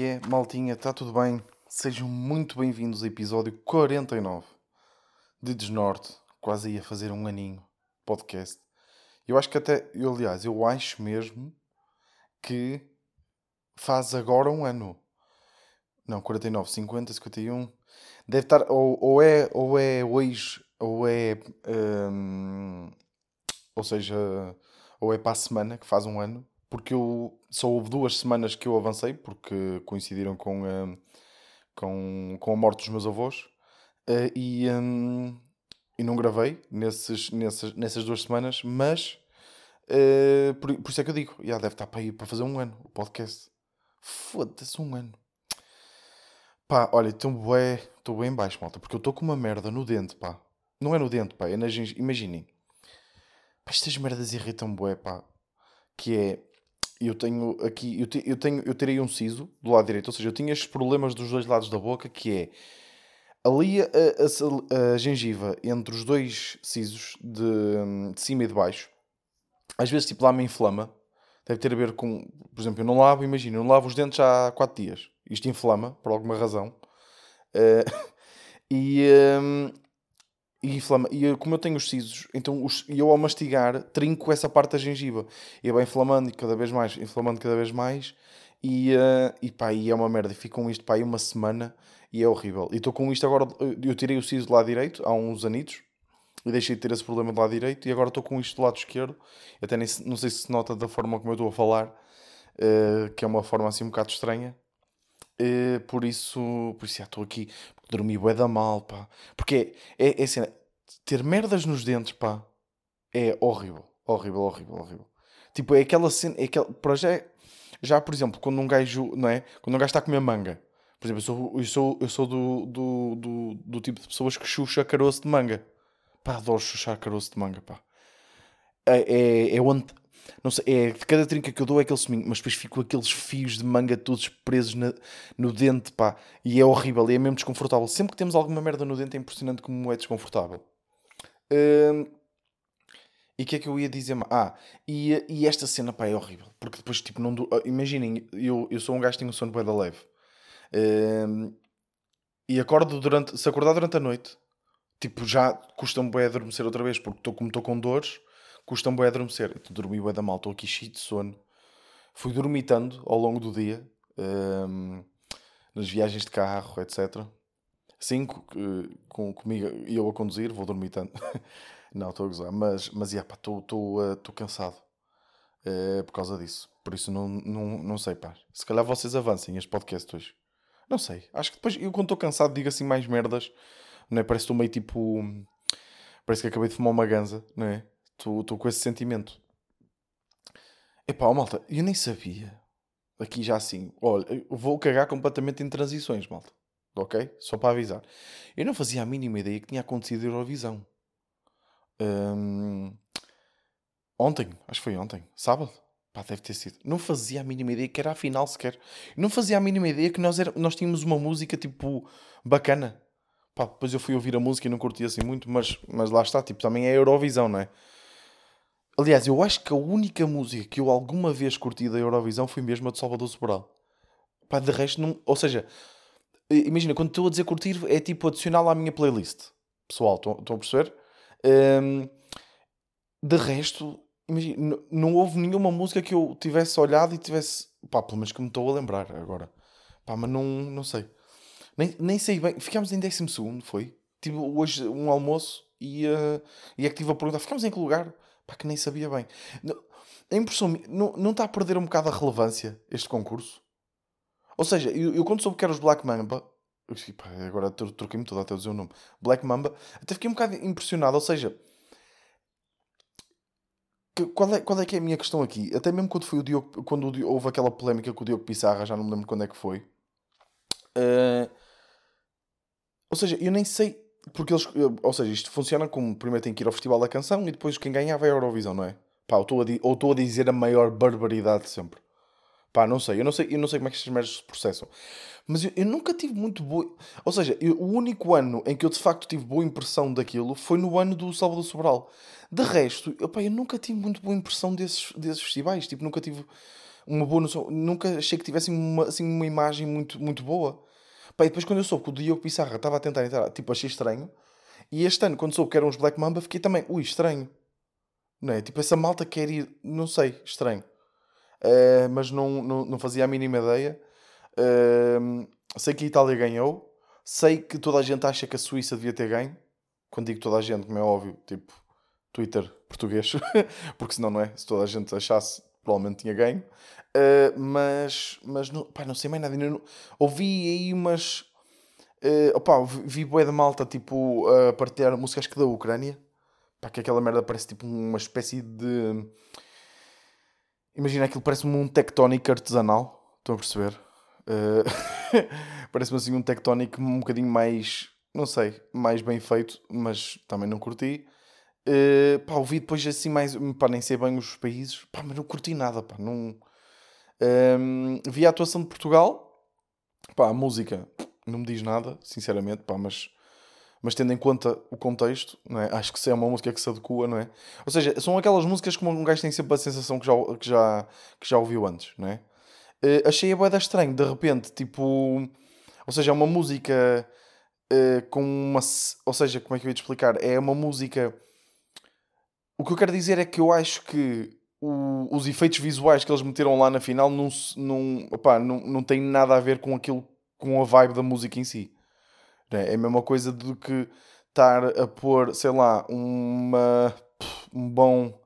Que é, maltinha? Está tudo bem? Sejam muito bem-vindos ao episódio 49 de Desnorte. Quase ia fazer um aninho podcast. Eu acho que até, eu, aliás, eu acho mesmo que faz agora um ano. Não, 49, 50, 51. Deve estar, ou, ou, é, ou é hoje, ou é. hum, ou seja, ou é para a semana que faz um ano, porque eu só houve duas semanas que eu avancei, porque coincidiram com, hum, com, com a morte dos meus avós, eh, e, hum, e não gravei nesses, nessas, nessas duas semanas, mas eh, por, por isso é que eu digo, já deve estar para ir para fazer um ano o podcast. Foda-se, um ano. Pá, olha, estou bem, estou bem baixo, malta, porque eu estou com uma merda no dente, pá. Não é no dente, pá, é na gengiva. Imaginem. Pá, estas merdas irritam bué, pá. Que é, eu tenho aqui, eu, te- eu tenho, eu terei um siso do lado direito, ou seja, eu tinha estes problemas dos dois lados da boca, que é ali a, a- a gengiva entre os dois sisos de, de cima e de baixo, às vezes tipo lá me inflama. Deve ter a ver com, por exemplo, eu não lavo, imagina, eu não lavo os dentes há 4 dias. Isto inflama, por alguma razão. Eh, e, hum, e inflama. E como eu tenho os sisos, então os, eu ao mastigar trinco essa parte da gengiva. E vai inflamando e cada vez mais, inflamando cada vez mais. E, eh, e pá, e é uma merda. Fico com isto pá, aí uma semana e é horrível. E estou com isto agora. Eu tirei o siso do lado direito há uns anitos e deixei de ter esse problema do lado direito e agora estou com isto do lado esquerdo. Até nem, não sei se se nota da forma como eu estou a falar, eh, que é uma forma assim um bocado estranha. Eh, por isso, por isso estou aqui. Dormi bué da mal, pá. Porque é, é, é assim, ter merdas nos dentes, pá, é horrível. Horrível, horrível, horrível. Tipo, é aquela cena, é aquela, para já, é- já, por exemplo, quando um gajo, não é? Quando um gajo está a comer manga. Por exemplo, eu sou, eu sou, eu sou do, do, do, do tipo de pessoas que chucha caroço de manga. Pá, adoro chuchar caroço de manga, pá. É, é, é onde. Não sei, é de cada trinca que eu dou é aquele seminho, mas depois fico aqueles fios de manga todos presos na- no dente, pá. E é horrível, e é mesmo desconfortável. Sempre que temos alguma merda no dente é impressionante como é desconfortável. Hum, e o que é que eu ia dizer? Ah, e, e esta cena, pá, é horrível. Porque depois, tipo, não. ah, Imaginem, eu, eu sou um gajo que tem um sono da leve. Hum, e acordo durante. Se acordar durante a noite, tipo, já custa-me bué adormecer outra vez, porque estou como estou com dores, custa-me bué adormecer. Dormi bué da mal, estou aqui cheio de sono. Fui dormitando ao longo do dia, hum, nas viagens de carro, etc. Sim, co- que- com, comigo e eu a conduzir, vou dormitando. Não, estou a gozar, mas, mas yeah, estou cansado eh, por causa disso. Por isso não, não, não sei, pá. Se calhar vocês avancem este podcast hoje. Não sei. Acho que depois, eu quando estou cansado, digo assim mais merdas. Não é? Parece que estou meio tipo. Parece que acabei de fumar uma ganza, não é? Estou com esse sentimento. Epá, malta, eu nem sabia. Aqui já assim. Olha, vou cagar completamente em transições, malta. Ok? Só para avisar. Eu não fazia a mínima ideia que tinha acontecido a Eurovisão. Hum, ontem, acho que foi ontem. Sábado. Pá, deve ter sido. Não fazia a mínima ideia que era a final sequer. Não fazia a mínima ideia que nós, era, nós tínhamos uma música tipo bacana. Pá, depois eu fui ouvir a música e não curti assim muito, mas, mas lá está, tipo, também é Eurovisão, não é? Aliás, eu acho que a única música que eu alguma vez curti da Eurovisão foi mesmo a de Salvador Sobral. Pá, de resto, não. Ou seja, imagina, quando estou a dizer curtir, é tipo adicional à minha playlist. Pessoal, estão a perceber? Hum, de resto, imagina, não houve nenhuma música que eu tivesse olhado e tivesse. Pá, pelo menos que me estou a lembrar agora. Pá, mas não, não sei. Nem, nem sei bem. Ficámos em 12, foi? Tive hoje um almoço e, eh, e é que tive a perguntar: ficámos em que lugar? Pá, que nem sabia bem. A impressão não, não está a perder um bocado a relevância este concurso? Ou seja, eu, eu quando soube que era os Black Mamba, agora tro- troquei-me todo até dizer o nome. Black Mamba, até fiquei um bocado impressionado. Ou seja, que- qual, é, qual é que é a minha questão aqui? Até mesmo quando, foi o Diogo, quando o Diogo- houve aquela polémica com o Diogo Pissarra, já não me lembro quando é que foi. Eh, ou seja, eu nem sei. Porque eles. eu- Ou seja, isto funciona como primeiro tem que ir ao Festival da Canção e depois quem ganhar vai à Eurovisão, não é? Pá, eu estou a ou estou a dizer a maior barbaridade de sempre. Pá, não sei. Eu não sei, eu não sei como é que estas merdas se processam. Mas eu, eu nunca tive muito boa. Ou seja, eu- o único ano em que eu de facto tive boa impressão daquilo foi no ano do Salvador Sobral. De resto, eu, pá, eu nunca tive muito boa impressão desses, desses festivais. Tipo, nunca tive. uma boa noção. Nunca achei que tivessem uma, assim, uma imagem muito, muito boa. Pá, e depois quando eu soube que o Diogo Pissarra estava a tentar entrar, tipo, achei estranho. E este ano, quando soube que eram os Black Mamba, fiquei também, ui, estranho. Não é? Tipo, essa malta quer ir, não sei, estranho. Uh, mas não, não, não fazia a mínima ideia. Uh, sei que a Itália ganhou. Sei que toda a gente acha que a Suíça devia ter ganho. Quando digo toda a gente, como é óbvio, tipo, Twitter português. Porque senão, não é? Se toda a gente achasse, provavelmente tinha ganho. Uh, mas, mas não, pá, não sei mais nada. Não, ouvi aí umas. Uh, opa, vi bué de malta tipo a partilhar músicas que da Ucrânia. Pá, que aquela merda parece tipo uma espécie de. Imagina aquilo, parece-me um tectónico artesanal. Estão a perceber? Uh... parece-me assim um tectónico um bocadinho mais. Não sei, mais bem feito, mas também não curti. Uh, pá, ouvi depois assim mais. Pá, nem sei bem os países. Pá, mas não curti nada, pá. Não. Um, vi a atuação de Portugal. Pá, a música não me diz nada, sinceramente, pá, mas mas tendo em conta o contexto, não é? acho que é uma música que se adequa, não é? Ou seja, são aquelas músicas que um gajo tem sempre a sensação que já, que já, que já ouviu antes, não é? Uh, achei a boeda estranho, de repente, tipo. Ou seja, é uma música uh, com uma. Ou seja, como é que eu ia te explicar? É uma música. O que eu quero dizer é que eu acho que o, os efeitos visuais que eles meteram lá na final não, não, opá, não, não têm nada a ver com aquilo, com a vibe da música em si. É? é a mesma coisa do que estar a pôr, sei lá, uma, um bom.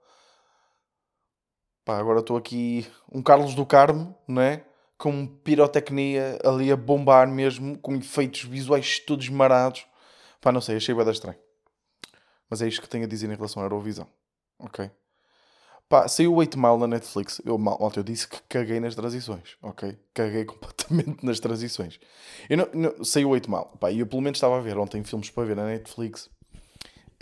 Pá, agora estou aqui. Um Carlos do Carmo, não é? Com pirotecnia ali a bombar mesmo, com efeitos visuais todos marados. Pá, não sei, achei bem estranho. Mas é isto que tenho a dizer em relação à Eurovisão. Ok? Pá, saiu o 8 Mile na Netflix. Eu, mal, eu disse que caguei nas transições, ok? Caguei completamente nas transições. Eu não, não, saiu o 8 Mile. Pá, e eu pelo menos estava a ver ontem filmes para ver na Netflix.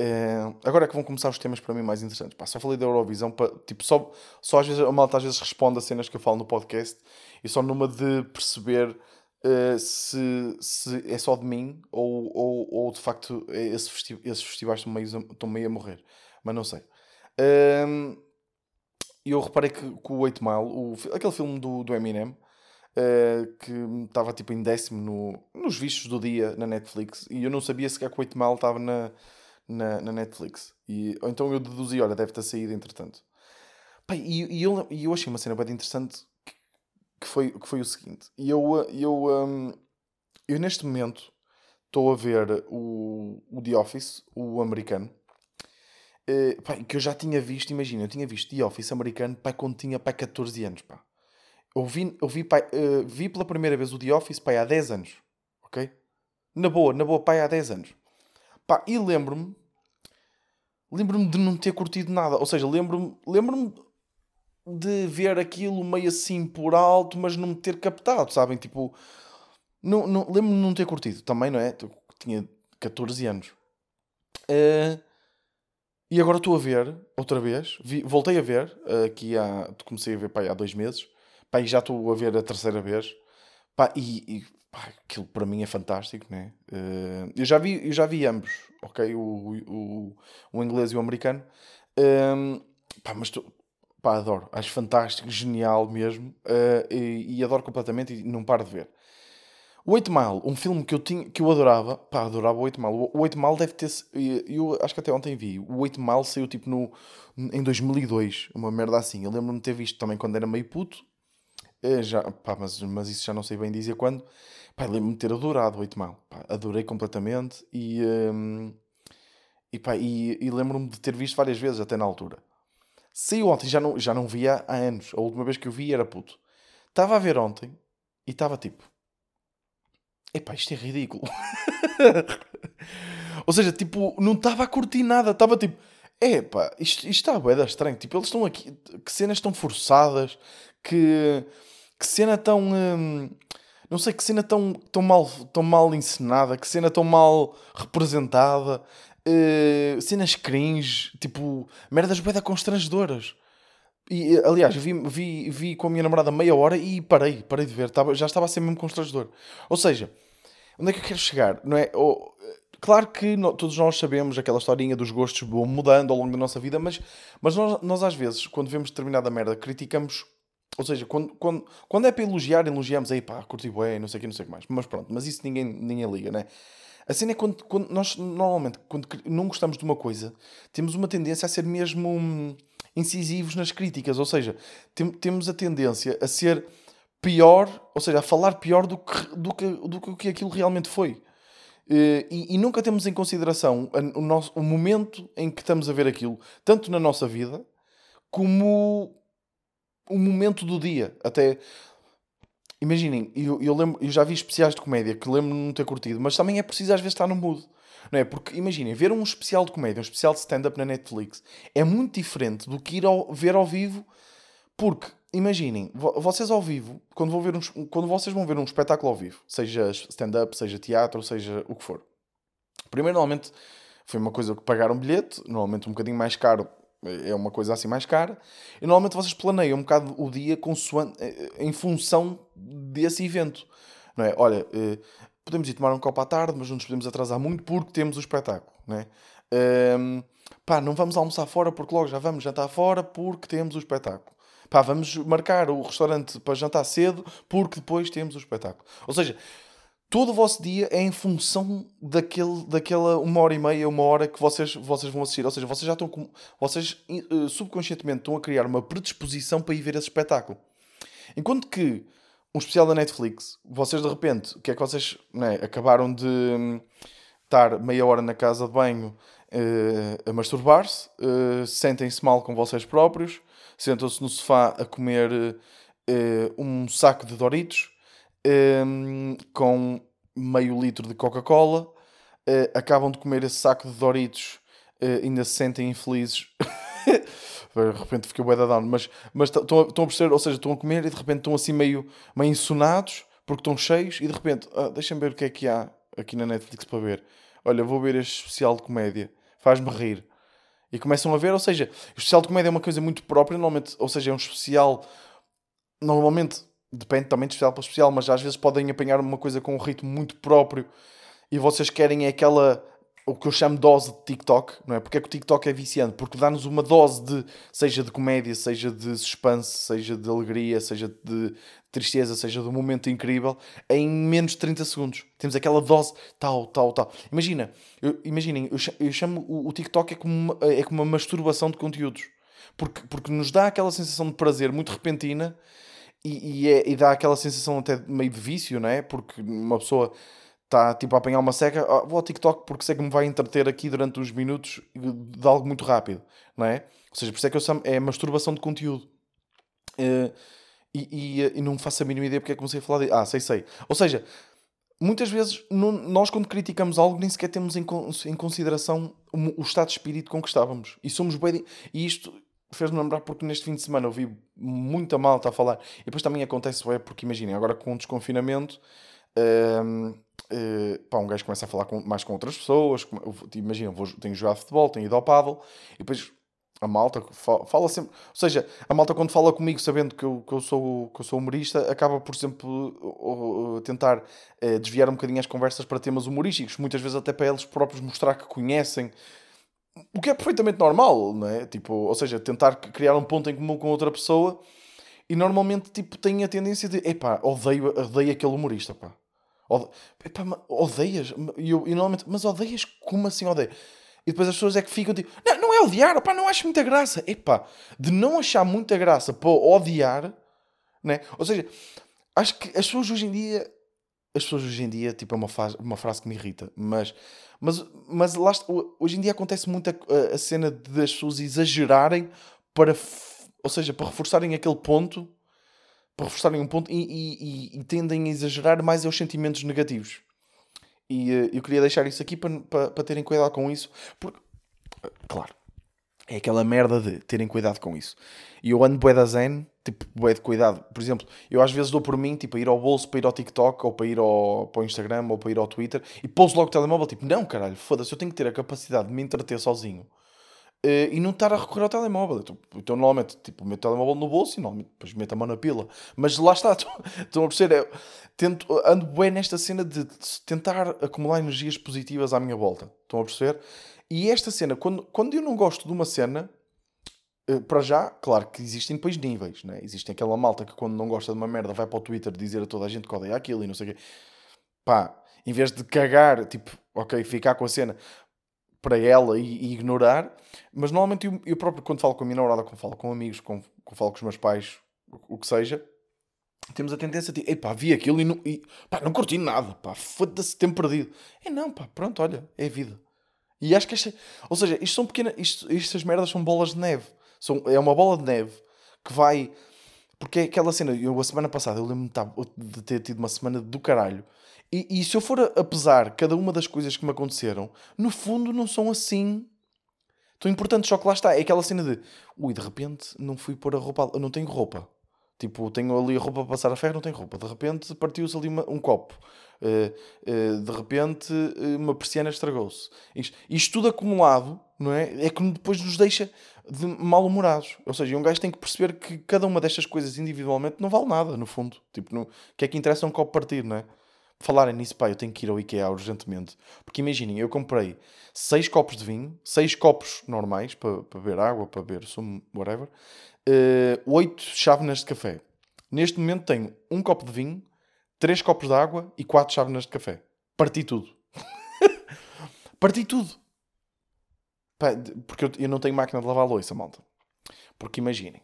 Uh, agora é que vão começar os temas para mim mais interessantes. Pá, só falei da Eurovisão, pá, tipo, só, só às vezes a malta às vezes responde a cenas que eu falo no podcast e só numa de perceber uh, se, se é só de mim ou, ou, ou de facto esse festi esses festivais estão meio, estão meio a morrer. Mas não sei. E eu reparei que, que o 8 Mile, o, aquele filme do, do Eminem, uh, que estava tipo em décimo no, nos vistos do dia na Netflix, e eu não sabia sequer que o 8 Mile estava na, na, na, Netflix. E, ou então eu deduzi, olha, deve ter saído entretanto. Pá, e, e, eu, e eu achei uma cena bem interessante que, que, foi, que foi o seguinte. E eu, eu, um, eu neste momento estou a ver o, o The Office, o americano, Uh, pá, que eu já tinha visto, imagina, eu tinha visto The Office americano pá, quando tinha pá, 14 anos. Pá. Eu, vi, eu vi, pá, uh, vi pela primeira vez o The Office pá, há 10 anos. Ok? Na boa, na boa, pá, há 10 anos. Pá, e lembro-me lembro-me de não ter curtido nada. Ou seja, lembro-me lembro de ver aquilo meio assim por alto, mas não me ter captado, sabem? Tipo, não, não, lembro-me de não ter curtido também, não é? Eu tinha 14 anos. Uh, e agora estou a ver, outra vez, vi, voltei a ver, aqui há, comecei a ver há dois meses, e já estou a ver a terceira vez, pá, e, e pá, aquilo para mim é fantástico, né? Uh, eu, já vi, eu já vi ambos, ok? O, o, o inglês e o americano, um, pá, mas tô, pá, adoro, acho fantástico, genial mesmo, uh, e, e, adoro completamente e não paro de ver. O 8 Mile, um filme que eu, tinha, que eu adorava, pá, adorava o 8 Mile. O 8 Mile deve ter. Eu acho que até ontem vi. O 8 Mile saiu tipo no, em 2002, uma merda assim. Eu lembro-me de ter visto também quando era meio puto. Eh, já, pá, mas, mas isso já não sei bem dizer quando. Pá, lembro-me de ter adorado o 8 Mile. Pá, adorei completamente e. Um, e, pá, e, e lembro-me de ter visto várias vezes até na altura. Saiu ontem, já não, já não via há anos. A última vez que eu vi era puto. Estava a ver ontem e estava tipo epá, isto é ridículo. Ou seja, tipo, não estava a curtir nada, estava tipo, epá, isto, isto está bué estranho. Tipo, eles estão aqui, que cenas tão forçadas, que, que cena tão. Hum, não sei que cena tão, tão, mal, tão mal encenada, que cena tão mal representada, uh, cenas cringe, tipo, merdas bué constrangedoras. E, aliás, vi, vi, vi com a minha namorada meia hora e parei, parei de ver, já estava a ser mesmo constrangedor. Ou seja, onde é que eu quero chegar? Não é? Oh, claro que no, todos nós sabemos aquela historinha dos gostos mudando ao longo da nossa vida, mas, mas nós, nós às vezes, quando vemos determinada merda, criticamos Ou seja, quando, quando, quando é para elogiar, elogiamos aí, pá, curti bué, não sei o que, não sei o que mais. Mas pronto, mas isso ninguém, ninguém liga, né? A cena é quando, quando nós, normalmente, quando não gostamos de uma coisa, temos uma tendência a ser mesmo hum, incisivos nas críticas. Ou seja, tem, temos a tendência a ser pior, ou seja, a falar pior do que, do que, do que aquilo realmente foi. Eh, e, e, nunca temos em consideração o, nosso, o momento em que estamos a ver aquilo, tanto na nossa vida, como o momento do dia. Até imaginem, eu, eu, lembro, eu já vi especiais de comédia que lembro-me não ter curtido, mas também é preciso às vezes estar no mood. Não é? Porque imaginem, ver um especial de comédia, um especial de stand-up na Netflix, é muito diferente do que ir ao, ver ao vivo, porque imaginem, vocês ao vivo, quando, vão ver um, quando vocês vão ver um espetáculo ao vivo, seja stand-up, seja teatro, seja o que for, primeiro, normalmente foi uma coisa que pagaram um bilhete, normalmente um bocadinho mais caro, é uma coisa assim mais cara, e normalmente vocês planeiam um bocado o dia consoante, eh, em função desse evento. Não é? Olha, eh, podemos ir tomar um copo à tarde, mas não nos podemos atrasar muito porque temos o espetáculo. Não é? Um, pá, não vamos almoçar fora porque logo já vamos jantar fora porque temos o espetáculo pá, vamos marcar o restaurante para jantar cedo porque depois temos o espetáculo. Ou seja, todo o vosso dia é em função daquele, daquela uma hora e meia, uma hora que vocês, vocês vão assistir. Ou seja, vocês já estão com, vocês uh, subconscientemente estão a criar uma predisposição para ir ver esse espetáculo. Enquanto que um especial da Netflix, vocês de repente, o que é que vocês né, acabaram de hum, estar meia hora na casa de banho uh, a masturbar-se, uh, sentem-se mal com vocês próprios, sentam-se no sofá a comer uh, um saco de Doritos um, com meio litro de Coca-Cola, uh, acabam de comer esse saco de Doritos, uh, ainda se sentem infelizes. de repente fiquei bué da down, mas, estão a perceber, ou seja, estão a comer e de repente estão assim meio, meio ensonados porque estão cheios e de repente, ah, deixa-me ver o que é que há aqui na Netflix para ver. Olha, vou ver este especial de comédia, faz-me rir. E começam a ver, ou seja, o especial de comédia é uma coisa muito própria, normalmente, ou seja, é um especial. Normalmente, depende também de especial para especial, mas às vezes podem apanhar uma coisa com um ritmo muito próprio e vocês querem é aquela o que eu chamo dose de TikTok, não é? Porque é que o TikTok é viciante? Porque dá-nos uma dose de, seja de comédia, seja de suspense, seja de alegria, seja de tristeza, seja de um momento incrível, em menos de 30 segundos. Temos aquela dose tal, tal, tal. Imagina, eu, imaginem, eu, chamo o, o, TikTok é como, uma, é como uma masturbação de conteúdos. Porque, porque nos dá aquela sensação de prazer muito repentina e, e, é, e dá aquela sensação até meio de vício, não é? Porque uma pessoa está tipo a apanhar uma seca, oh, vou ao TikTok porque sei que me vai entreter aqui durante uns minutos de algo muito rápido, não é? Ou seja, por isso é que eu chamo, é masturbação de conteúdo. Uh, e, e, e, não faço a mínima ideia porque é que comecei a falar de. Ah, sei, sei. Ou seja, muitas vezes nós, quando criticamos algo, nem sequer temos em, em consideração o, o, estado de espírito com que estávamos. E somos bem. E isto fez-me lembrar porque neste fim de semana eu vi muita malta a falar. E depois também acontece, é porque imaginem, agora com o desconfinamento. Uh, uh, pá, um gajo começa a falar com, mais com outras pessoas. Imagina, vou, tenho jogado futebol, tenho ido ao paddle, e depois a malta fala, sempre. Ou seja, a malta quando fala comigo, sabendo que eu, que eu, sou, que eu sou humorista, acaba por sempre uh, tentar uh, desviar um bocadinho as conversas para temas humorísticos, muitas vezes até para eles próprios mostrar que conhecem. O que é perfeitamente normal, não é? Tipo, ou seja, tentar criar um ponto em comum com outra pessoa e normalmente tipo, tem a tendência de epá, odeio, odeio aquele humorista, pá. Ode... Epá, odeias? E eu, e normalmente, mas odeias? Como assim odeio? E depois as pessoas é que ficam tipo, não, não é odiar, opá, não acho muita graça. Epá, de não achar muita graça para odiar, né? Ou seja, acho que as pessoas hoje em dia, as pessoas hoje em dia, tipo, é uma, fase, uma frase que me irrita, mas, mas, mas lá, hoje em dia acontece muito a, a cena das pessoas exagerarem para, ou seja, para reforçarem aquele ponto, para reforçarem um ponto e, e, e, e tendem a exagerar mais aos sentimentos negativos. E uh, eu queria deixar isso aqui para, para, para terem cuidado com isso. Porque, claro, é aquela merda de terem cuidado com isso. E eu ando bué da zen, tipo, bué de cuidado. Por exemplo, eu às vezes dou por mim, tipo, a ir ao bolso, para ir ao TikTok, ou para ir ao, para o Instagram, ou para ir ao Twitter, e pouso logo o telemóvel, tipo, não, caralho, foda-se, eu tenho que ter a capacidade de me entreter sozinho. Uh, e não estar a recorrer ao telemóvel. Então, então, normalmente, tipo, meto o telemóvel no bolso e normalmente depois meto a mão na pila. Mas lá está, estão a perceber? É, tento, ando bem nesta cena de tentar acumular energias positivas à minha volta. Estão a perceber? E esta cena, quando, quando eu não gosto de uma cena, Uh, para já, claro que existem depois níveis, né? Existem aquela malta que quando não gosta de uma merda vai para o Twitter dizer a toda a gente que odeia aquilo e não sei o quê. Pá, em vez de cagar, tipo, ok, ficar com a cena para ela e, e ignorar, mas normalmente eu, eu, próprio, quando falo com a minha namorada, quando falo com amigos, quando, quando falo com os meus pais, o, o que seja, temos a tendência a dizer, pá, vi aquilo e não, e, pá, não curti nada, pá, foda-se, tempo perdido. É não, pá, pronto, olha, é vida. E acho que esta, ou seja, isto são pequenas, isto, estas merdas são bolas de neve. São, é uma bola de neve que vai. Porque é aquela cena, eu a semana passada, eu lembro-me de ter tido uma semana do caralho. E, e se eu for a, pesar cada uma das coisas que me aconteceram, no fundo não são assim tão importantes. Só que lá está, é aquela cena de ui, de repente não fui pôr a roupa, não tenho roupa. Tipo, tenho ali a roupa para passar a ferro, não tenho roupa. De repente partiu-se ali uma, um copo. Uh, uh, de repente uh, uma persiana estragou-se. Isto, isto, tudo acumulado, não é? É que depois nos deixa de mal-humorados. Ou seja, um gajo tem que perceber que cada uma destas coisas individualmente não vale nada, no fundo. Tipo, no, que é que interessa um copo partir, não é? Falarem nisso, pá, eu tenho que ir ao IKEA urgentemente. Porque imaginem, eu comprei 6 copos de vinho, 6 copos normais para, para beber água, para beber sumo, whatever, uh, 8 chávenas de café. Neste momento tenho um copo de vinho, 3 copos de água e 4 chávenas de café. Parti tudo. Parti tudo. Pá, porque eu, eu não tenho máquina de lavar louça, malta. Porque imaginem,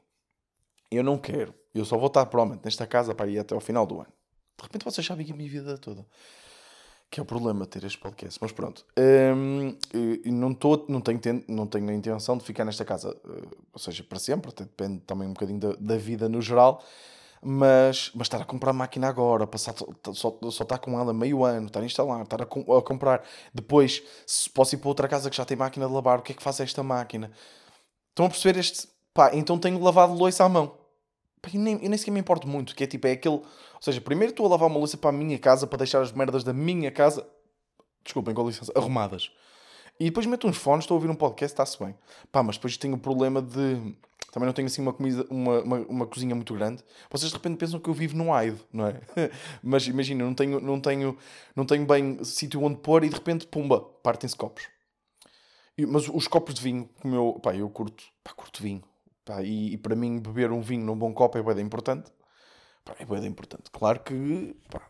eu não quero, eu só vou estar provavelmente nesta casa para ir até ao final do ano. De repente vocês sabem que a minha vida toda. Que é o problema ter este podcast. Mas pronto. Hum, não, tô, não, tenho, não tenho a intenção de ficar nesta casa, eh, ou seja, para sempre. Depende também um bocadinho da, da vida no geral mas, mas estar a comprar máquina agora, passar, só, só estar com ela meio ano, estar a instalar, estar a, a, comprar, depois se posso ir para outra casa que já tem máquina de lavar, o que é que faz esta máquina? Estão a perceber este. Pá, então tenho lavado louça à mão. Eu, nem, eu nem sequer me importo muito, que é tipo, é aquele. Ou seja, primeiro estou a lavar uma louça para a minha casa, para deixar as merdas da minha casa, desculpem, com licença, arrumadas. E depois meto uns fones, estou a ouvir um podcast, está-se bem. Pá, mas depois tenho o problema de também não tenho assim uma, comida, uma, uma, uma, cozinha muito grande. Vocês de repente pensam que eu vivo num AIDE, não é? Mas imagina, não tenho, não tenho, não tenho bem sítio onde pôr e de repente, pumba, partem-se copos. E, mas os copos de vinho, como eu, pá, eu curto, pá, curto vinho. Pá, e, e, para mim, beber um vinho num bom copo é bem importante. Pá, é bem importante. Claro que, pá,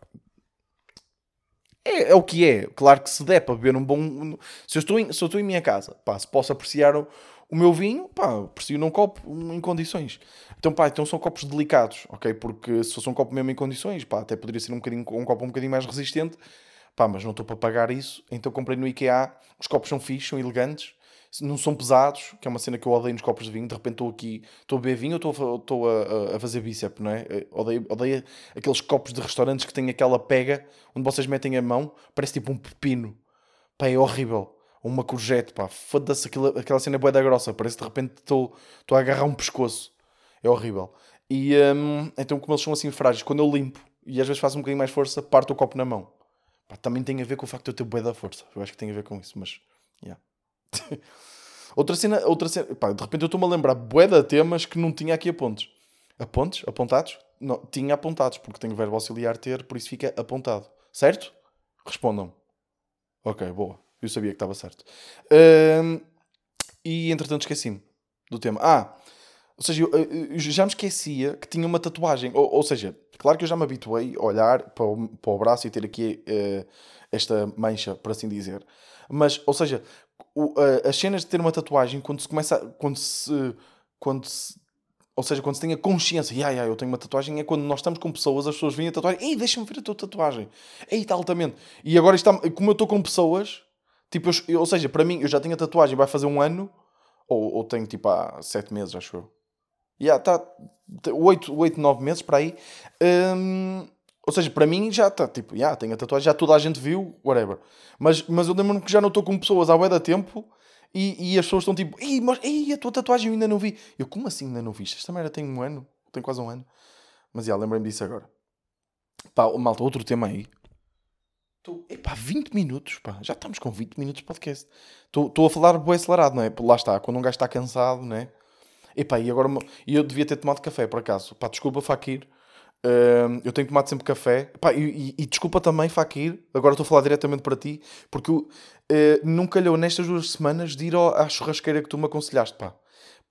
é, é, o que é. Claro que se der para beber um bom. Se eu estou em, se eu estou em minha casa, pá, se posso apreciar o, o meu vinho, pá, aprecio num copo em condições. Então, pá, então são copos delicados, ok? Porque se fosse um copo mesmo em condições, pá, até poderia ser um, bocadinho, um copo um bocadinho mais resistente, pá, mas não estou para pagar isso. Então comprei no IKEA, os copos são fixos, são elegantes, não são pesados, que é uma cena que eu odeio nos copos de vinho. De repente estou aqui, estou a beber vinho ou estou, a, a, fazer bíceps, não é? Eh, odeio, odeio aqueles copos de restaurantes que têm aquela pega onde vocês metem a mão, parece tipo um pepino. Pá, é horrível ou uma courgette, pá, foda-se aquela, aquela cena boa da grossa, parece de repente estou a agarrar um pescoço, é horrível. E um, então, como eles são assim frágeis, quando eu limpo e às vezes faço um bocadinho mais força, parto o copo na mão. Pá, também tem a ver com o facto de eu ter bué da força, eu acho que tem a ver com isso, mas, yeah. outra cena, outra cena, pá, de repente eu estou-me a lembrar bué de temas que não tinha aqui a pontos. A? Apontados? Não, tinha apontados, porque tenho verbo auxiliar ter, por isso fica apontado. Certo? Respondam. Ok, boa. Eu sabia que estava certo. Um, e entretanto esqueci-me do tema. Ah, ou seja, eu, eu, já me esquecia que tinha uma tatuagem. Ou, ou, seja, claro que eu já me habituei a olhar para o, para o braço e ter aqui uh, esta mancha, por assim dizer. Mas, ou seja, o, as cenas de ter uma tatuagem, quando se começa. Quando se. Quando se ou seja, quando se tem a consciência, yeah, yeah, eu tenho uma tatuagem, é quando nós estamos com pessoas, as pessoas vêm a tatuagem, ei, deixa-me ver a tua tatuagem. Ei, está altamente. E agora, está, como eu estou com pessoas, Tipo, eu, ou seja, para mim, eu já tenho a tatuagem, vai fazer um ano, ou, ou tenho tipo há sete meses, acho eu. Yeah, está oito, oito, nove meses para aí. Um, ou seja, para mim já está, tipo, yeah, tenho a tatuagem, já toda a gente viu, whatever. Mas, mas eu lembro-me que já não estou com pessoas há bué da tempo e, e as pessoas estão tipo, ei, mas, ei, a tua tatuagem eu ainda não vi. Eu, como assim ainda não viste? Esta merda tem um ano, tem quase um ano. Mas já, yeah, lembrei-me disso agora. Pá, malta, outro tema aí. Estou, epá, 20 minutos, pá, já estamos com 20 minutos de podcast. Estou a falar bem acelerado, não é? Lá está, quando um gajo está cansado, não é? Epá, e agora e eu devia ter tomado café, por acaso. Pá, desculpa, Fakir. Uh, eu tenho tomado sempre café. Epá, e, e, e, desculpa também, Fakir. Agora estou a falar diretamente para ti, porque uh, não calhou nestas duas semanas de ir ao, à churrasqueira que tu me aconselhaste, pá.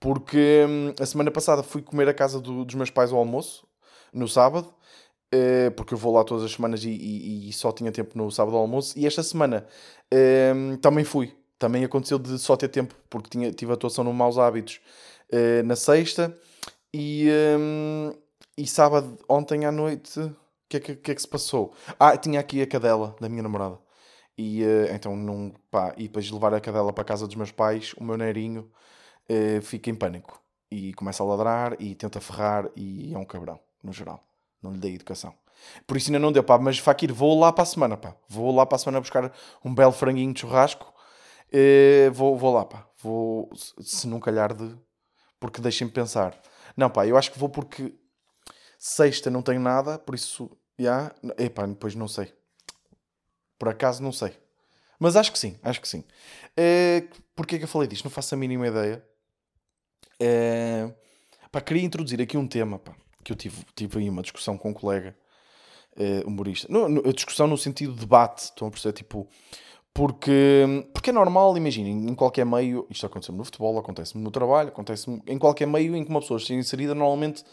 Porque hum, a semana passada fui comer a casa do- dos meus pais ao almoço, no sábado, eh, porque eu vou lá todas as semanas e, e- só tinha tempo no sábado ao almoço. E esta semana hum, também fui. Também aconteceu de só ter tempo, porque tinha, tive atuação no Maus Hábitos eh, na sexta. E, hum, e sábado, ontem à noite, o que, é que, que é que se passou? Ah, tinha aqui a cadela da minha namorada. E eh, então, não, pá, e depois de levar a cadela para a casa dos meus pais, o meu nerinho eh, fica em pânico. E começa a ladrar e tenta ferrar e é um cabrão, no geral. Não lhe dei educação. Por isso ainda não deu, pá. Mas, Fakir, vou lá para a semana, pá. Vou lá para a semana buscar um belo franguinho de churrasco. Eh, vou, vou lá, pá. Vou, se não calhar de... Porque deixem-me pensar. Não, pá, eu acho que vou porque sexta não tenho nada, por isso, já, epá, depois não sei. Por acaso não sei. Mas acho que sim, acho que sim. Eh, Porquê é que eu falei disto? Não faço a mínima ideia. Eh, pá, queria introduzir aqui um tema, pá, que eu tive, tive aí uma discussão com um colega eh, humorista. No, no- a discussão no sentido de debate, estão a perceber? Tipo, porque, porque é normal, imaginem, em qualquer meio, isto acontece-me no futebol, acontece-me no trabalho, acontece-me em qualquer meio em que uma pessoa esteja inserida, normalmente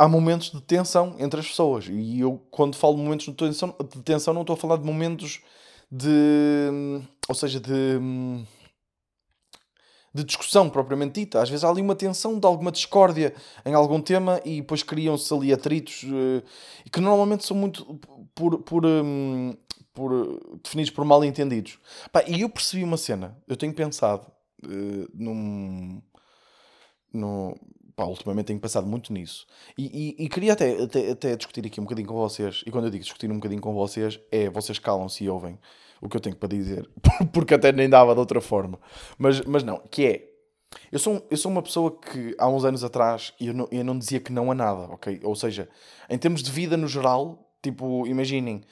há momentos de tensão entre as pessoas. E eu, quando falo de momentos de tensão, de tensão não estou a falar de momentos de. Ou seja, de. de discussão propriamente dita. Às vezes há ali uma tensão de alguma discórdia em algum tema e depois criam-se ali atritos eh, que normalmente são muito por, por, hum, por, definidos por mal entendidos. Pá, e eu percebi uma cena, eu tenho pensado eh, num. No, pá, ultimamente tenho pensado muito nisso. E, e- e queria até, até, até discutir aqui um bocadinho com vocês. E quando eu digo discutir um bocadinho com vocês, é vocês calam-se e ouvem o que eu tenho para dizer. Porque até nem dava de outra forma. Mas, mas não, que é. Eu sou, eu sou uma pessoa que há uns anos atrás eu não, eu não dizia que não a nada, ok? Ou seja, em termos de vida no geral, tipo, imaginem,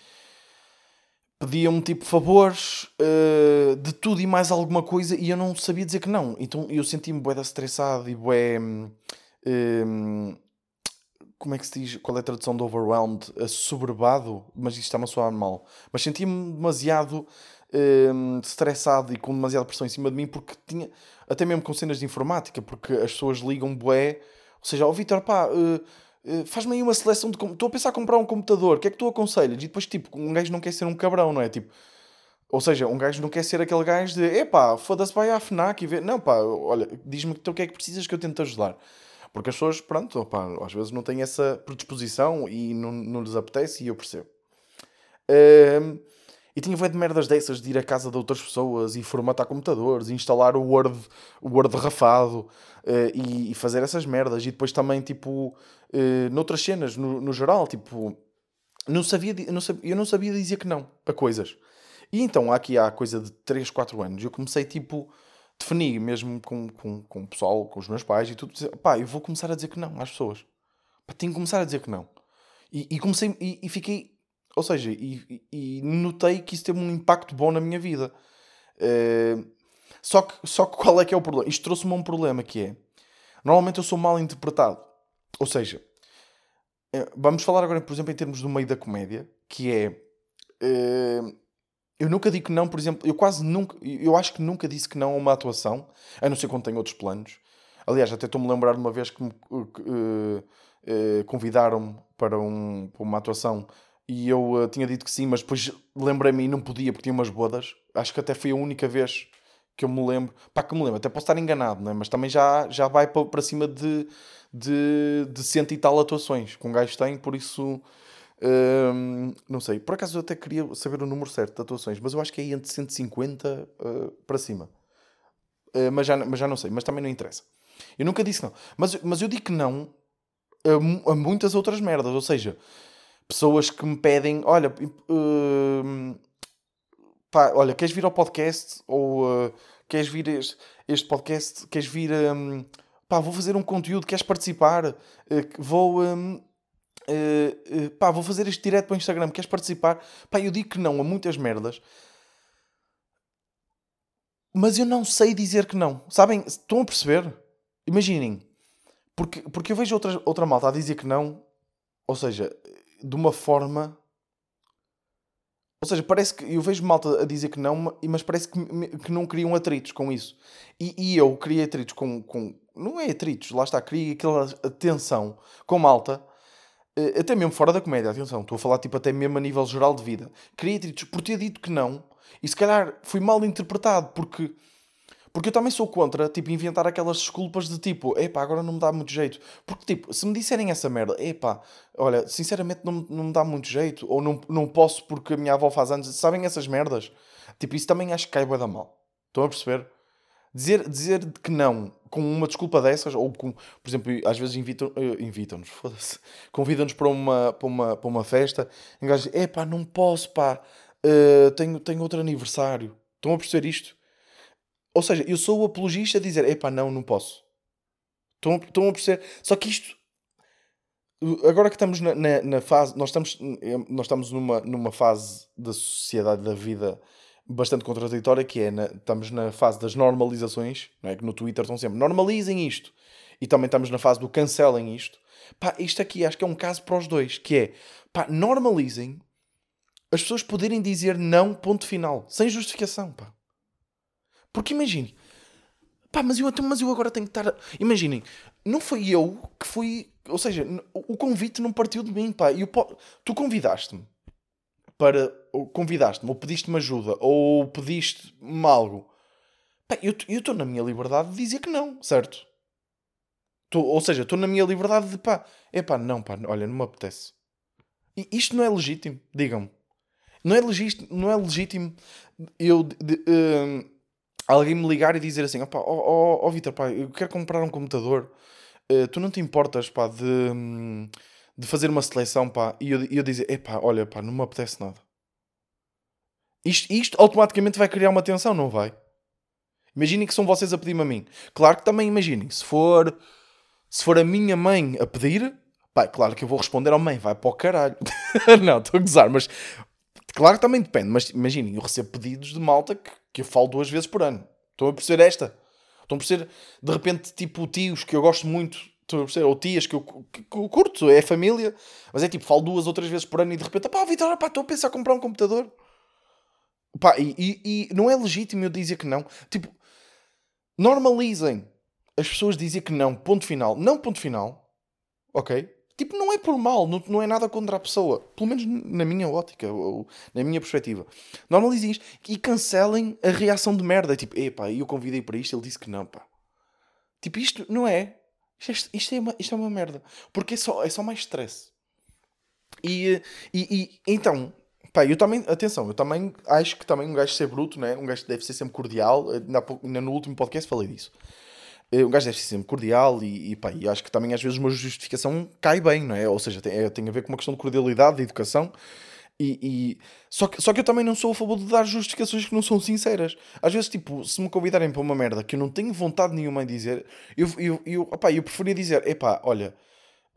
pediam-me tipo favores eh, de tudo e mais alguma coisa e eu não sabia dizer que não. Então eu senti-me bué estressado e bué. Hum, como é que se diz? Qual é a tradução de overwhelmed? Assoberbado, mas isto está-me a soar mal. Mas sentia-me demasiado hum, estressado e com demasiada pressão em cima de mim porque tinha, até mesmo com cenas de informática, porque as pessoas ligam bué. Ou seja, ó Vitor, pá, eh, eh, faz-me aí uma seleção de. Estou a pensar em comprar um computador, o que é que tu aconselhas? E depois, tipo, um gajo não quer ser um cabrão, não é? Tipo, ou seja, um gajo não quer ser aquele gajo de epá, foda-se, vai à FNAC e vê. Não, pá, olha, diz-me então o que é que precisas que eu tento ajudar. Porque as pessoas, pronto, opá, às vezes não têm essa predisposição e não, não lhes apetece e eu percebo. Ahm, e tinha feito merdas dessas de ir à casa de outras pessoas e formatar computadores, e instalar o Word, o Word rafado eh, e, e fazer essas merdas. E depois também, tipo, eh, noutras cenas, no, no geral, tipo, não sabia, não sabia, eu não sabia dizer que não a coisas. E então, aqui há coisa de 3, 4 anos, eu comecei, tipo, definir mesmo com, com, com o pessoal, com os meus pais e tudo, dizer, pá, eu vou começar a dizer que não às pessoas. Pá, tenho que começar a dizer que não. E, e comecei, e, e fiquei, ou seja, e, e- notei que isso teve um impacto bom na minha vida. Eh, só, que, só que qual é que é o problema? Isto trouxe-me um problema que é, normalmente eu sou mal interpretado. Ou seja, eh, vamos falar agora, por exemplo, em termos do meio da comédia, que é... eh, eu nunca digo que não, por exemplo, eu quase nunca, eu acho que nunca disse que não a uma atuação, a não ser quando tenho outros planos. Aliás, até estou-me a lembrar de uma vez que me eh, eh, convidaram-me para, um, para uma atuação e eu eh, tinha dito que sim, mas depois lembrei-me e não podia porque tinha umas bodas. Acho que até foi a única vez que eu me lembro. Pá, que me lembro, até posso estar enganado, né? mas também já, já vai para, para cima de, de, de cento e tal atuações que um gajo tem, por isso. Não sei, por acaso eu até queria saber o número certo de atuações, mas eu acho que é entre 150 uh, para cima. Uh, mas, já, mas já não sei, mas também não interessa. Eu nunca disse não, mas, mas eu digo que não a, a muitas outras merdas, ou seja, pessoas que me pedem: olha, hum, pá, olha, queres vir ao podcast? Ou uh, queres vir este, este podcast? Queres vir? hum, pá, vou fazer um conteúdo, queres participar? Uh, vou. hum, uh, uh, pá, vou fazer este direto para o Instagram, queres participar? Pá, eu digo que não a muitas merdas, mas eu não sei dizer que não. Sabem? Estão a perceber? Imaginem, porque, porque eu vejo outra, outra malta a dizer que não, ou seja, de uma forma Ou seja, parece que eu vejo malta a dizer que não, mas parece que, que não criam atritos com isso. E, e eu criei atritos com, com. Não é atritos, lá está, criei aquela tensão com malta, eh, até mesmo fora da comédia, atenção, estou a falar tipo até mesmo a nível geral de vida. Criei atritos por ter dito que não, e se calhar fui mal interpretado, porque porque eu também sou contra, tipo, inventar aquelas desculpas de tipo, epá, agora não me dá muito jeito. Porque, tipo, se me disserem essa merda, epá, olha, sinceramente não, não me dá muito jeito, ou não, não posso porque a minha avó faz anos, sabem essas merdas? Tipo, isso também acho que cai da mal. Estão a perceber? Dizer, dizer que não com uma desculpa dessas, ou com, por exemplo, às vezes invitam, uh, invitam-nos, foda-se, convidam-nos para uma, para, uma, para uma festa, e um gajo diz, epá, não posso, pá, uh, tenho, tenho outro aniversário. Estão a perceber isto? Ou seja, eu sou o apologista a dizer, epá, não, não posso. Estão, estão a perceber? Só que isto, agora que estamos na, na, na, fase, nós estamos, nós estamos numa, numa fase da sociedade, da vida bastante contraditória, que é, na, estamos na fase das normalizações, não é? que no Twitter estão sempre, normalizem isto. E também estamos na fase do cancelem isto. Pá, isto aqui acho que é um caso para os dois, que é, pá, normalizem as pessoas poderem dizer não, ponto final, sem justificação, pá. Porque imagine, pá, mas eu, mas eu agora tenho que estar. Imaginem, não foi eu que fui. Ou seja, o convite não partiu de mim, pá. Eu, tu convidaste-me para. Convidaste-me, ou pediste-me ajuda, ou pediste-me algo. Pá, eu estou na minha liberdade de dizer que não, certo? Tô, ou seja, estou na minha liberdade de pá, é pá, não, pá, olha, não me apetece. E isto não é legítimo, digam-me. Não é legítimo, não é legítimo eu. De, de, uh, alguém me ligar e dizer assim: ó oh, oh, Vitor, pá, eu quero comprar um computador, uh, tu não te importas pá, de, de fazer uma seleção pá, e eu, eu dizer: epá, olha, pá, não me apetece nada. Isto, isto automaticamente vai criar uma tensão, não vai? Imaginem que são vocês a pedir-me a mim. Claro que também imaginem, se for, se for a minha mãe a pedir, pá, claro que eu vou responder ao oh, mãe, vai para o caralho. não, estou a gozar, mas claro que também depende, mas imaginem, eu recebo pedidos de malta que que eu falo duas vezes por ano. Estão a perceber esta? Estão a perceber, de repente, tipo tios que eu gosto muito, estão a perceber? Ou tias que eu, que, que eu curto, é família, mas é tipo, falo duas ou três vezes por ano e de repente, pá, Vitor, pá, estou a pensar em comprar um computador. Pá, e, e, e, não é legítimo eu dizer que não. Tipo, normalizem as pessoas dizer que não, ponto final. Não, ponto final. Ok? Tipo, não é por mal, não, não é nada contra a pessoa. Pelo menos na minha ótica, ou, na minha perspectiva. Normalizem isto e cancelem a reação de merda. Tipo, epá, eu convidei para isto, ele disse que não, pá. Tipo, isto não é. Isto, isto, é, uma, isto é uma merda. Porque é só, é só mais stress. E, e, e então, pá, eu também, atenção, eu também acho que também um gajo ser bruto, né? um gajo deve ser sempre cordial. Ainda no último podcast falei disso. Eh, um gajo deve ser sempre cordial e, e, pá, e acho que também às vezes uma justificação cai bem, não é? Ou seja, tem, é, tem a ver com uma questão de cordialidade, de educação. E, e, Só, que, só que eu também não sou a favor de dar justificações que não são sinceras. Às vezes, tipo, se me convidarem para uma merda que eu não tenho vontade nenhuma em dizer, eu, eu, eu, opá, eu preferia dizer: epá, olha,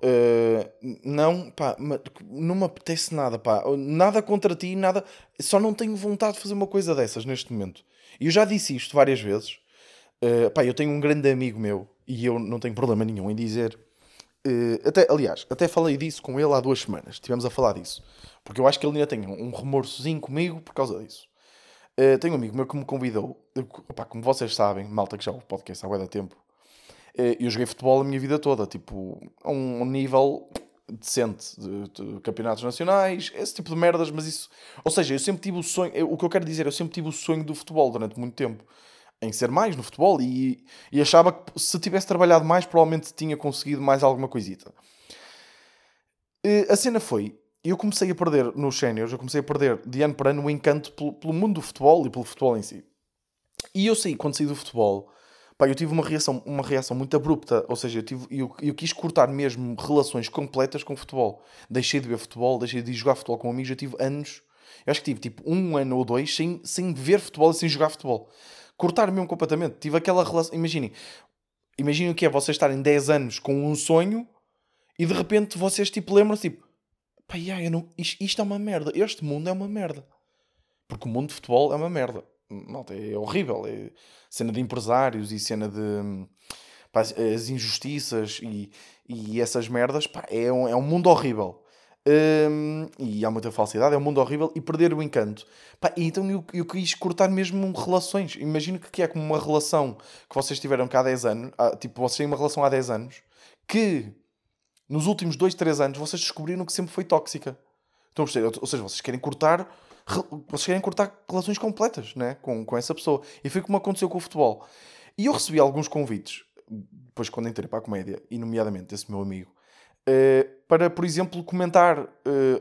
uh, não, pá, não me apetece nada, pá, nada contra ti, nada, só não tenho vontade de fazer uma coisa dessas neste momento. E eu já disse isto várias vezes Uh, pá, eu tenho um grande amigo meu e eu não tenho problema nenhum em dizer. Uh, até, aliás, até falei disso com ele há duas semanas. Estivemos a falar disso. Porque eu acho que ele ainda tem um remorsozinho comigo por causa disso. Uh, tenho um amigo meu que me convidou. Pá, como vocês sabem, malta que já ouve podcast há muito tempo. Uh, eu joguei futebol a minha vida toda. Tipo, a um, nível decente de, de, campeonatos nacionais, esse tipo de merdas, mas isso. Ou seja, eu sempre tive o sonho. O que eu quero dizer, eu sempre tive o sonho do futebol durante muito tempo em ser mais no futebol e, e achava que se tivesse trabalhado mais, provavelmente tinha conseguido mais alguma coisita. A cena foi, eu comecei a perder nos séniores, eu comecei a perder de ano para ano o encanto pelo, pelo, mundo do futebol e pelo futebol em si. E eu saí, quando saí do futebol, pá, eu tive uma reação, uma reação muito abrupta, ou seja, eu, tive, eu, eu quis cortar mesmo relações completas com o futebol. Deixei de ver futebol, deixei de jogar futebol com amigos, eu tive anos, eu acho que tive tipo um ano ou dois sem, sem ver futebol e sem jogar futebol cortar mesmo completamente. Tive aquela relação. Imaginem, imaginem o que é vocês estarem 10 anos com um sonho e de repente vocês tipo lembram-se tipo, pá, yeah, não, isto, isto, é uma merda, este mundo é uma merda. Porque o mundo de futebol é uma merda. Malta, é horrível. É cena de empresários e cena de pá, as injustiças e, e essas merdas, pá, é um, é um mundo horrível. Um, e há muita falsidade, é um mundo horrível e perder o encanto. Pá, então eu, eu quis cortar mesmo relações. Imagino que é como uma relação que vocês tiveram cá há 10 anos, há, tipo, vocês têm uma relação há 10 anos, que nos últimos 2, 3 anos vocês descobriram que sempre foi tóxica. Perceber? Ou seja, vocês querem cortar vocês querem cortar relações completas né? com, com essa pessoa. E foi como aconteceu com o futebol. E eu recebi alguns convites, depois quando entrei para a comédia, e nomeadamente esse meu amigo, uh, para, por exemplo, comentar, uh,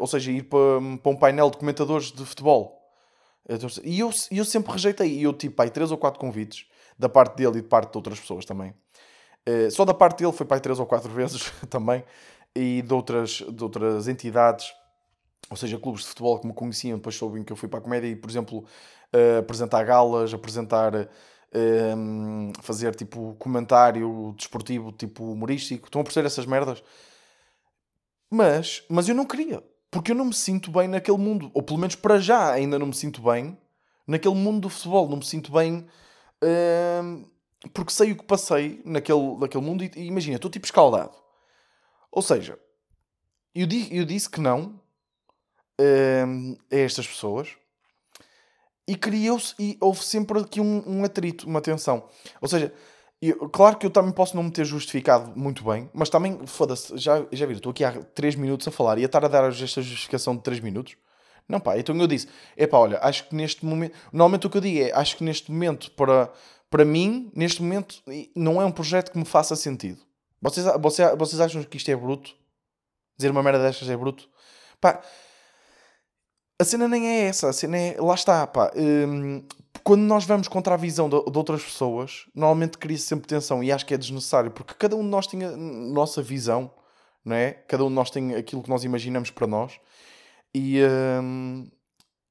ou seja, ir para, para um painel de comentadores de futebol. E eu, eu sempre rejeitei. E eu tipo, aí, três ou quatro convites, da parte dele e de parte de outras pessoas também. Uh, só da parte dele foi aí três ou quatro vezes também. E de outras, de outras entidades ou seja, clubes de futebol que me conheciam, depois soubem que eu fui para a comédia e, por exemplo, apresentar galas, apresentar, uh, fazer tipo comentário desportivo, tipo humorístico. Estão a perceber essas merdas? Mas, mas eu não queria, porque eu não me sinto bem naquele mundo, ou pelo menos para já ainda não me sinto bem naquele mundo do futebol, não me sinto bem. Uh, porque sei o que passei naquele, naquele mundo e, e imagina, estou tipo escaldado. Ou seja, eu, di, eu disse que não uh, a estas pessoas e criou-se e houve sempre aqui um, um, atrito, uma tensão. Ou seja, eu, claro que eu também posso não me ter justificado muito bem, mas também, foda-se, já, já viram, estou aqui há 3 minutos a falar e a estar a dar esta justificação de 3 minutos. Não, pá, então eu disse, é pá, olha, acho que neste momento, normalmente o que eu digo é, acho que neste momento, para, para mim, neste momento, não é um projeto que me faça sentido. Vocês, vocês, vocês acham que isto é bruto? Dizer uma merda destas é bruto? Pá, a cena nem é essa, a cena é. Lá está, pá. Hum, quando nós vamos contra a visão de, de outras pessoas, normalmente cria-se sempre tensão e acho que é desnecessário, porque cada um de nós tem a nossa visão, não é? Cada um de nós tem aquilo que nós imaginamos para nós e. Hum,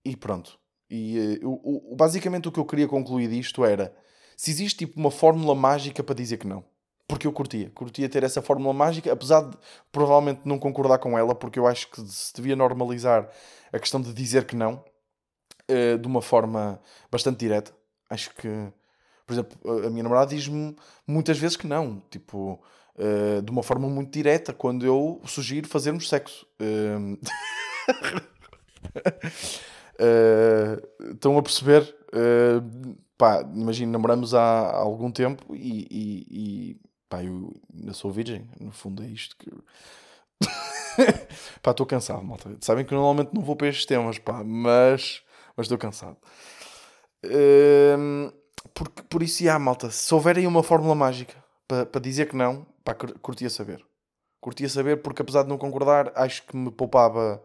e pronto. E uh, o, basicamente o que eu queria concluir disto era se existe tipo uma fórmula mágica para dizer que não. Porque eu curtia, curtia ter essa fórmula mágica, apesar de provavelmente não concordar com ela, porque eu acho que se devia normalizar a questão de dizer que não uh, de uma forma bastante direta. Acho que, por exemplo, a minha namorada diz-me muitas vezes que não, tipo, uh, de uma forma muito direta, quando eu sugiro fazermos sexo. Uh, estão a perceber? pá, imagino, namoramos há, há algum tempo e, e, e pá, eu ainda sou virgem, no fundo é isto que. pá, estou cansado, malta. Sabem que normalmente não vou para estes temas, pá, mas mas estou cansado. Hum, por, por isso, há, malta, se houver aí uma fórmula mágica para, dizer que não, pá, curtia saber. Curtia saber porque, apesar de não concordar, acho que me poupava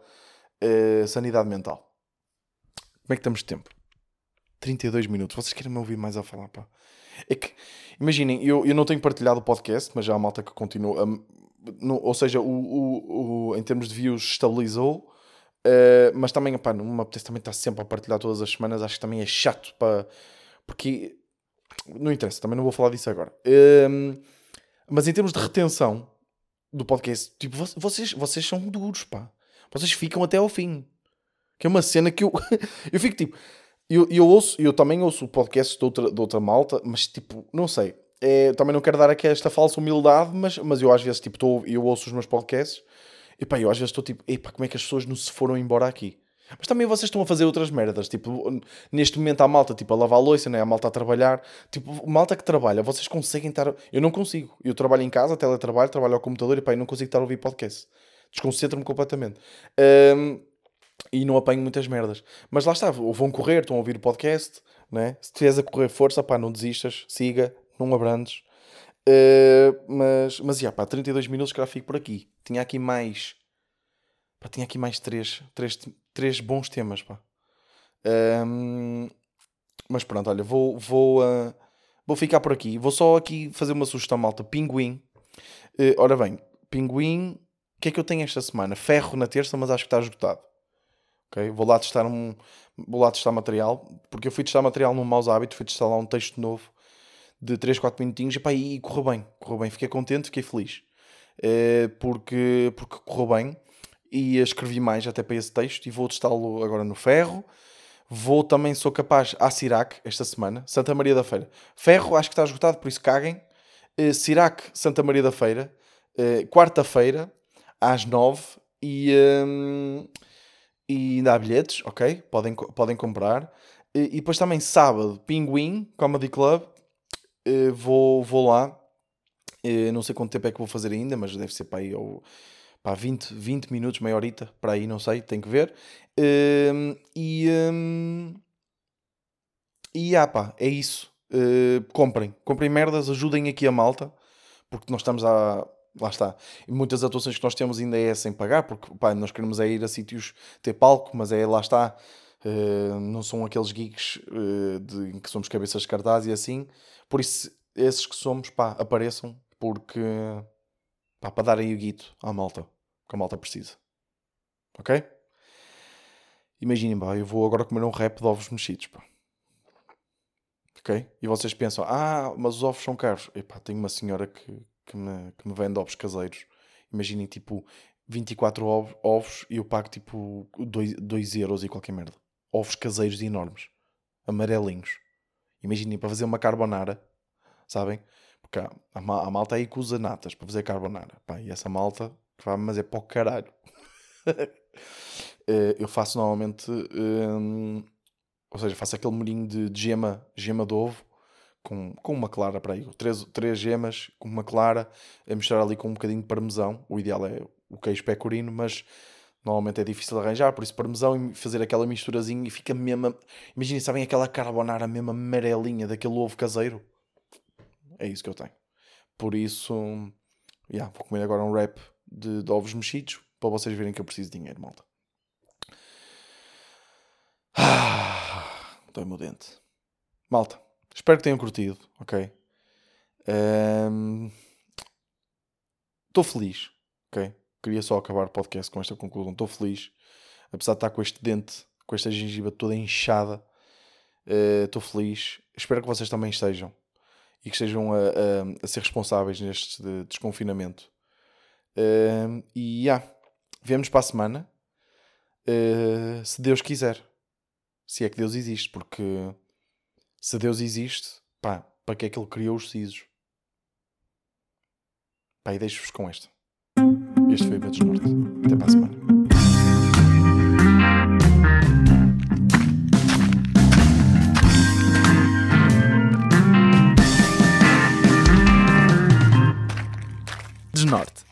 uh, sanidade mental. Como é que estamos de tempo? 32 minutos. Vocês querem me ouvir mais a falar, pá? É que, imaginem, eu, eu não tenho partilhado o podcast, mas já há malta que continua. no, ou seja, o, o, o, em termos de views estabilizou, uh, mas também, pá, não me apetece também estar sempre a partilhar todas as semanas, acho que também é chato, para porque não interessa, também não vou falar disso agora. Uh, mas em termos de retenção do podcast, tipo, vocês, vocês são duros, pá. Vocês ficam até ao fim. Que é uma cena que eu, eu fico tipo, eu, eu ouço, eu também ouço o podcast de outra, de outra malta, mas tipo, não sei. É, também não quero dar aqui esta falsa humildade, mas, mas eu às vezes tipo, tô, eu ouço os meus podcasts e pá, eu às vezes estou tipo, epá, como é que as pessoas não se foram embora aqui? Mas também vocês estão a fazer outras merdas, tipo, neste momento há malta tipo a lavar a louça, né? a malta a trabalhar, tipo, malta que trabalha, vocês conseguem estar. Eu não consigo. Eu trabalho em casa, teletrabalho, trabalho ao computador e pá, eu não consigo estar a ouvir podcast. Desconcentro-me completamente. Um, e não apanho muitas merdas. Mas lá está, vão correr, estão a ouvir o podcast, né? Se estiveres a correr força, pá, não desistas, siga, não abrandes. Uh, mas, mas, já, pá, 32 minutos que já fico por aqui. Tinha aqui mais, pá, tinha aqui mais três, três, três bons temas, pá. Um, mas pronto, olha, vou, vou, uh, vou ficar por aqui. Vou só aqui fazer uma sugestão, malta. Pinguim. Uh, ora bem, Pinguim, o que é que eu tenho esta semana? Ferro na terça, mas acho que está esgotado. Okay? Vou lá testar um, vou lá testar material, porque eu fui testar material no Maus Hábitos, fui testar lá um texto novo de 3, 4 minutinhos e, pá, e correu bem, correu bem, fiquei contente, fiquei feliz, uh, porque, porque correu bem e escrevi mais até para esse texto e vou testá-lo agora no Ferro. Vou também, sou capaz, a Sirac esta semana, Santa Maria da Feira. Ferro, acho que está esgotado, por isso caguem. Uh, Sirac, Santa Maria da Feira, uh, quarta-feira, às 9 e, um, e ainda há bilhetes, ok? Podem, podem comprar. E, e depois também sábado, Pinguim Comedy Club. Uh, vou, vou lá. Uh, não sei quanto tempo é que vou fazer ainda, mas deve ser para aí ou, para 20, 20 minutos, meia horita, para aí, não sei, tem que ver. Uh, e, um, e ah pá, é isso. Uh, comprem, comprem merdas, ajudem aqui a malta, porque nós estamos a. Lá está. E muitas atuações que nós temos ainda é sem pagar, porque pá, nós queremos é ir a sítios ter palco, mas é lá está. Uh, não são aqueles geeks uh, de, em que somos cabeças de cartaz e assim. Por isso, esses que somos, pá, apareçam, porque pá, para darem o guito à malta, que a malta precisa. Ok? Imaginem, pá, eu vou agora comer um rap de ovos mexidos, pá ok? E vocês pensam, ah, mas os ovos são caros. Epá, tenho uma senhora que, que, me, que me vende ovos caseiros. Imaginem, tipo, 24 ovos, ovos e eu pago, tipo, 2, 2 euros e qualquer merda. Ovos caseiros enormes. Amarelinhos. Imaginem, para fazer uma carbonara, sabem? Porque há, há, há malta aí que usa natas para fazer carbonara. Pá, e essa malta, mas é para o caralho. Eh, eu faço normalmente... Hum, ou seja, faço aquele molhinho de, de gema, gema de ovo com, com uma clara para aí. Três, três gemas com uma clara, a misturar ali com um bocadinho de parmesão. O ideal é o queijo pecorino, mas normalmente é difícil de arranjar, por isso parmesão e fazer aquela misturazinha e fica mesmo. Imaginem, sabem aquela carbonara mesmo amarelinha daquele ovo caseiro? É isso que eu tenho. Por isso, yeah, vou comer agora um wrap de, de ovos mexidos para vocês verem que eu preciso de dinheiro, malta. Ah dói-me o dente. Malta, espero que tenham curtido, ok? Estou um, feliz, ok? Queria só acabar o podcast com esta conclusão. Estou feliz, apesar de estar com este dente, com esta gengiva toda inchada. Estou uh, feliz. Espero que vocês também estejam e que estejam a, a, a ser responsáveis neste de desconfinamento. Uh, e já, yeah, vemos para a semana, uh, se Deus quiser. Se é que Deus existe, porque se Deus existe, pá, para que é que Ele criou os sisos? Pá, e deixo-vos com esta. Este foi o meu desnorte. Até para a semana. Desnorte.